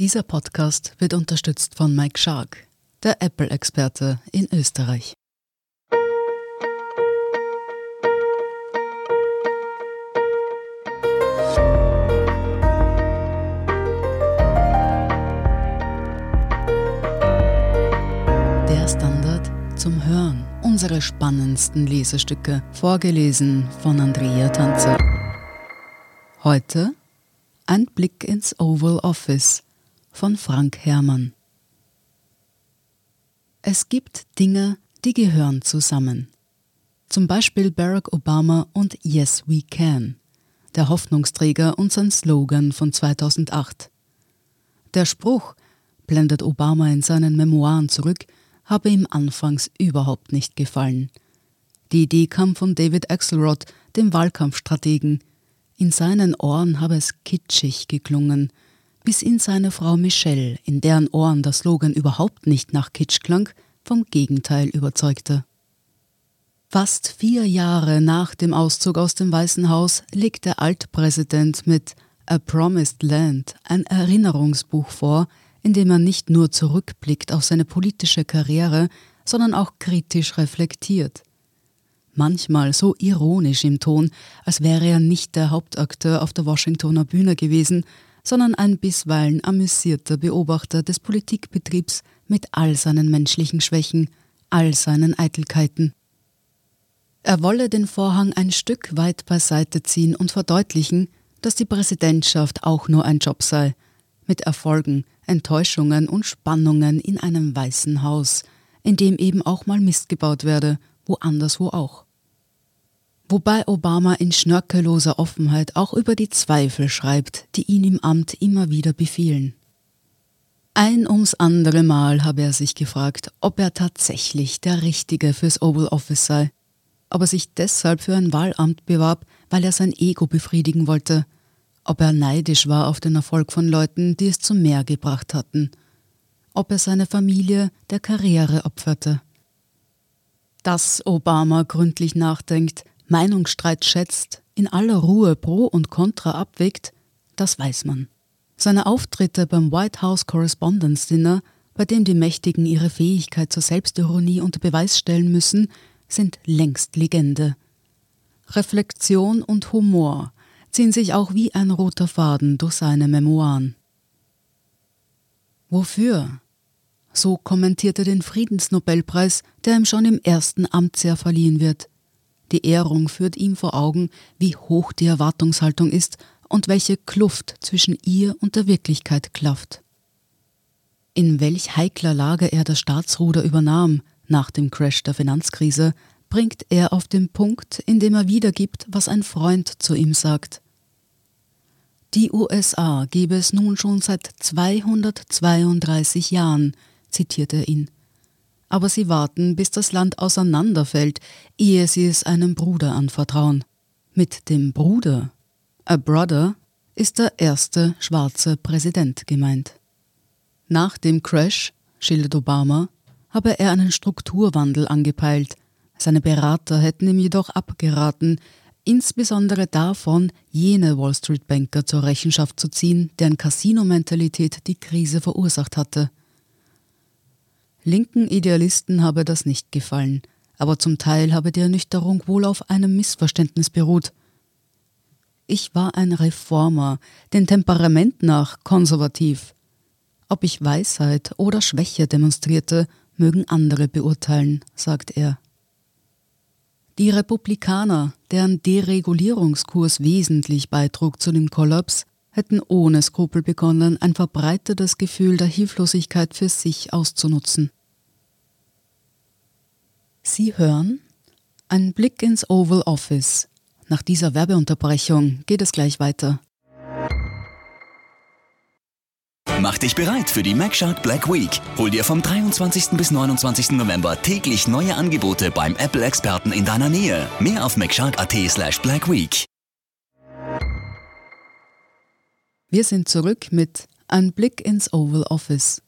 Dieser Podcast wird unterstützt von Mike Shark, der Apple-Experte in Österreich. Der Standard zum Hören. Unsere spannendsten Lesestücke, vorgelesen von Andrea Tanzer. Heute ein Blick ins Oval Office von Frank Herrmann. Es gibt Dinge, die gehören zusammen. Zum Beispiel Barack Obama und Yes We Can, der Hoffnungsträger und sein Slogan von 2008. Der Spruch, blendet Obama in seinen Memoiren zurück, habe ihm anfangs überhaupt nicht gefallen. Die Idee kam von David Axelrod, dem Wahlkampfstrategen. In seinen Ohren habe es kitschig geklungen, bis ihn seine Frau Michelle, in deren Ohren der Slogan überhaupt nicht nach Kitsch klang, vom Gegenteil überzeugte. Fast vier Jahre nach dem Auszug aus dem Weißen Haus legt der Altpräsident mit A Promised Land ein Erinnerungsbuch vor, in dem er nicht nur zurückblickt auf seine politische Karriere, sondern auch kritisch reflektiert. Manchmal so ironisch im Ton, als wäre er nicht der Hauptakteur auf der Washingtoner Bühne gewesen, sondern ein bisweilen amüsierter Beobachter des Politikbetriebs mit all seinen menschlichen Schwächen, all seinen Eitelkeiten. Er wolle den Vorhang ein Stück weit beiseite ziehen und verdeutlichen, dass die Präsidentschaft auch nur ein Job sei, mit Erfolgen, Enttäuschungen und Spannungen in einem weißen Haus, in dem eben auch mal Mist gebaut werde, woanderswo auch wobei Obama in schnörkelloser Offenheit auch über die Zweifel schreibt, die ihn im Amt immer wieder befielen. Ein ums andere Mal habe er sich gefragt, ob er tatsächlich der Richtige fürs Oval Office sei, ob er sich deshalb für ein Wahlamt bewarb, weil er sein Ego befriedigen wollte, ob er neidisch war auf den Erfolg von Leuten, die es zu mehr gebracht hatten, ob er seine Familie der Karriere opferte. Dass Obama gründlich nachdenkt, Meinungsstreit schätzt, in aller Ruhe Pro und Contra abwägt, das weiß man. Seine Auftritte beim White House Correspondence Dinner, bei dem die Mächtigen ihre Fähigkeit zur Selbstironie unter Beweis stellen müssen, sind längst Legende. Reflexion und Humor ziehen sich auch wie ein roter Faden durch seine Memoiren. Wofür? So kommentierte den Friedensnobelpreis, der ihm schon im ersten Amtsjahr verliehen wird. Die Ehrung führt ihm vor Augen, wie hoch die Erwartungshaltung ist und welche Kluft zwischen ihr und der Wirklichkeit klafft. In welch heikler Lage er das Staatsruder übernahm nach dem Crash der Finanzkrise, bringt er auf den Punkt, in dem er wiedergibt, was ein Freund zu ihm sagt. Die USA gebe es nun schon seit 232 Jahren, zitiert er ihn aber sie warten, bis das Land auseinanderfällt, ehe sie es einem Bruder anvertrauen. Mit dem Bruder, a brother, ist der erste schwarze Präsident gemeint. Nach dem Crash, schildert Obama, habe er einen Strukturwandel angepeilt. Seine Berater hätten ihm jedoch abgeraten, insbesondere davon, jene Wall Street Banker zur Rechenschaft zu ziehen, deren Casino-Mentalität die Krise verursacht hatte. Linken Idealisten habe das nicht gefallen, aber zum Teil habe die Ernüchterung wohl auf einem Missverständnis beruht. Ich war ein Reformer, den Temperament nach konservativ. Ob ich Weisheit oder Schwäche demonstrierte, mögen andere beurteilen, sagt er. Die Republikaner, deren Deregulierungskurs wesentlich beitrug zu dem Kollaps, hätten ohne Skrupel begonnen, ein verbreitetes Gefühl der Hilflosigkeit für sich auszunutzen. Sie hören einen Blick ins Oval Office. Nach dieser Werbeunterbrechung geht es gleich weiter. Mach dich bereit für die MacShark Black Week. Hol dir vom 23. bis 29. November täglich neue Angebote beim Apple-Experten in deiner Nähe. Mehr auf macshark.at slash blackweek. Wir sind zurück mit Ein Blick ins Oval Office.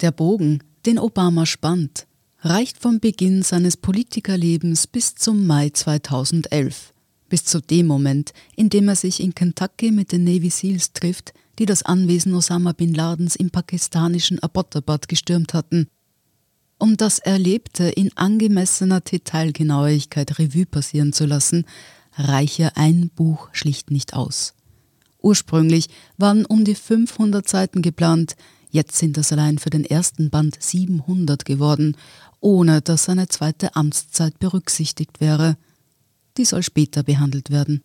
Der Bogen, den Obama spannt, reicht vom Beginn seines Politikerlebens bis zum Mai 2011, Bis zu dem Moment, in dem er sich in Kentucky mit den Navy SEALs trifft, die das Anwesen Osama bin Ladens im pakistanischen Abbottabad gestürmt hatten. Um das Erlebte in angemessener Detailgenauigkeit Revue passieren zu lassen, reiche ein Buch schlicht nicht aus. Ursprünglich waren um die 500 Seiten geplant, jetzt sind es allein für den ersten Band 700 geworden, ohne dass seine zweite Amtszeit berücksichtigt wäre. Die soll später behandelt werden.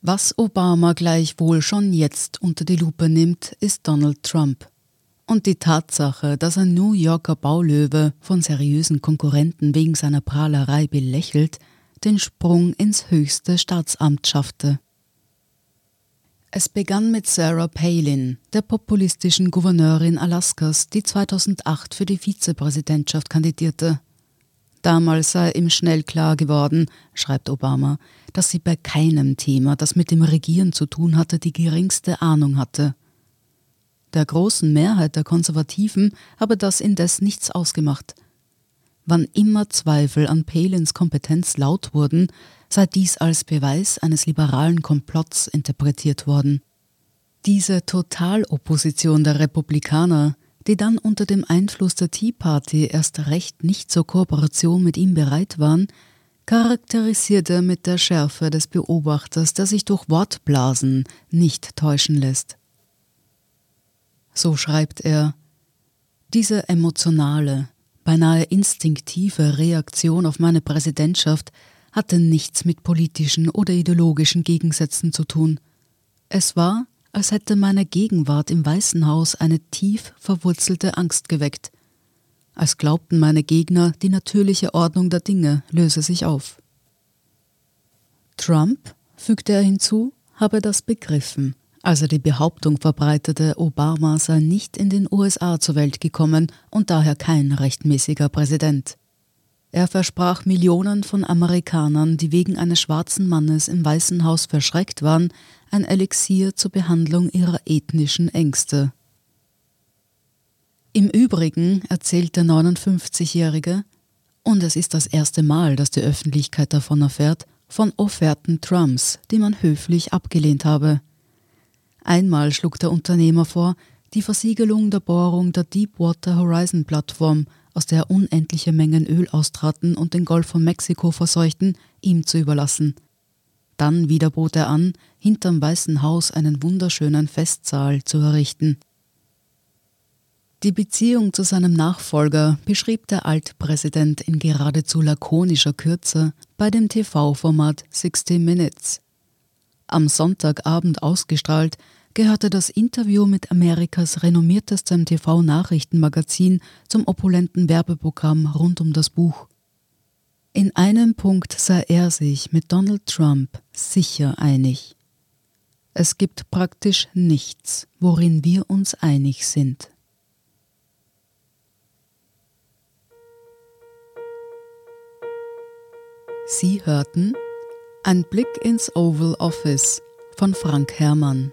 Was Obama gleichwohl schon jetzt unter die Lupe nimmt, ist Donald Trump. Und die Tatsache, dass ein New Yorker Baulöwe von seriösen Konkurrenten wegen seiner Prahlerei belächelt, den Sprung ins höchste Staatsamt schaffte. Es begann mit Sarah Palin, der populistischen Gouverneurin Alaskas, die 2008 für die Vizepräsidentschaft kandidierte. Damals sei ihm schnell klar geworden, schreibt Obama, dass sie bei keinem Thema, das mit dem Regieren zu tun hatte, die geringste Ahnung hatte. Der großen Mehrheit der Konservativen habe das indes nichts ausgemacht. Wann immer Zweifel an Palins Kompetenz laut wurden, sei dies als Beweis eines liberalen Komplotts interpretiert worden. Diese Totalopposition der Republikaner, die dann unter dem Einfluss der Tea Party erst recht nicht zur Kooperation mit ihm bereit waren, charakterisierte mit der Schärfe des Beobachters, der sich durch Wortblasen nicht täuschen lässt. So schreibt er Diese emotionale, beinahe instinktive Reaktion auf meine Präsidentschaft hatte nichts mit politischen oder ideologischen Gegensätzen zu tun. Es war, als hätte meine Gegenwart im Weißen Haus eine tief verwurzelte Angst geweckt, als glaubten meine Gegner, die natürliche Ordnung der Dinge löse sich auf. Trump, fügte er hinzu, habe das begriffen, als er die Behauptung verbreitete, Obama sei nicht in den USA zur Welt gekommen und daher kein rechtmäßiger Präsident. Er versprach Millionen von Amerikanern, die wegen eines schwarzen Mannes im Weißen Haus verschreckt waren, ein Elixier zur Behandlung ihrer ethnischen Ängste. Im Übrigen erzählt der 59-Jährige, und es ist das erste Mal, dass die Öffentlichkeit davon erfährt, von Offerten Trumps, die man höflich abgelehnt habe. Einmal schlug der Unternehmer vor, die Versiegelung der Bohrung der Deepwater Horizon Plattform, aus der unendliche Mengen Öl austraten und den Golf von Mexiko verseuchten, ihm zu überlassen. Dann wieder bot er an, hinterm Weißen Haus einen wunderschönen Festsaal zu errichten. Die Beziehung zu seinem Nachfolger beschrieb der Altpräsident in geradezu lakonischer Kürze bei dem TV-Format 60 Minutes. Am Sonntagabend ausgestrahlt, gehörte das Interview mit Amerikas renommiertestem TV-Nachrichtenmagazin zum opulenten Werbeprogramm rund um das Buch. In einem Punkt sei er sich mit Donald Trump sicher einig. Es gibt praktisch nichts, worin wir uns einig sind. Sie hörten Ein Blick ins Oval Office von Frank Herrmann.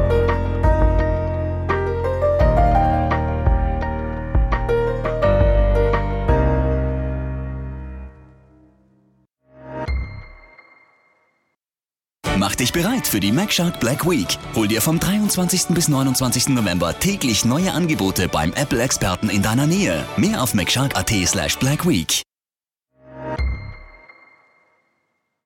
Mach dich bereit für die MacShark Black Week. Hol dir vom 23. bis 29. November täglich neue Angebote beim Apple-Experten in deiner Nähe. Mehr auf macshark.at slash blackweek.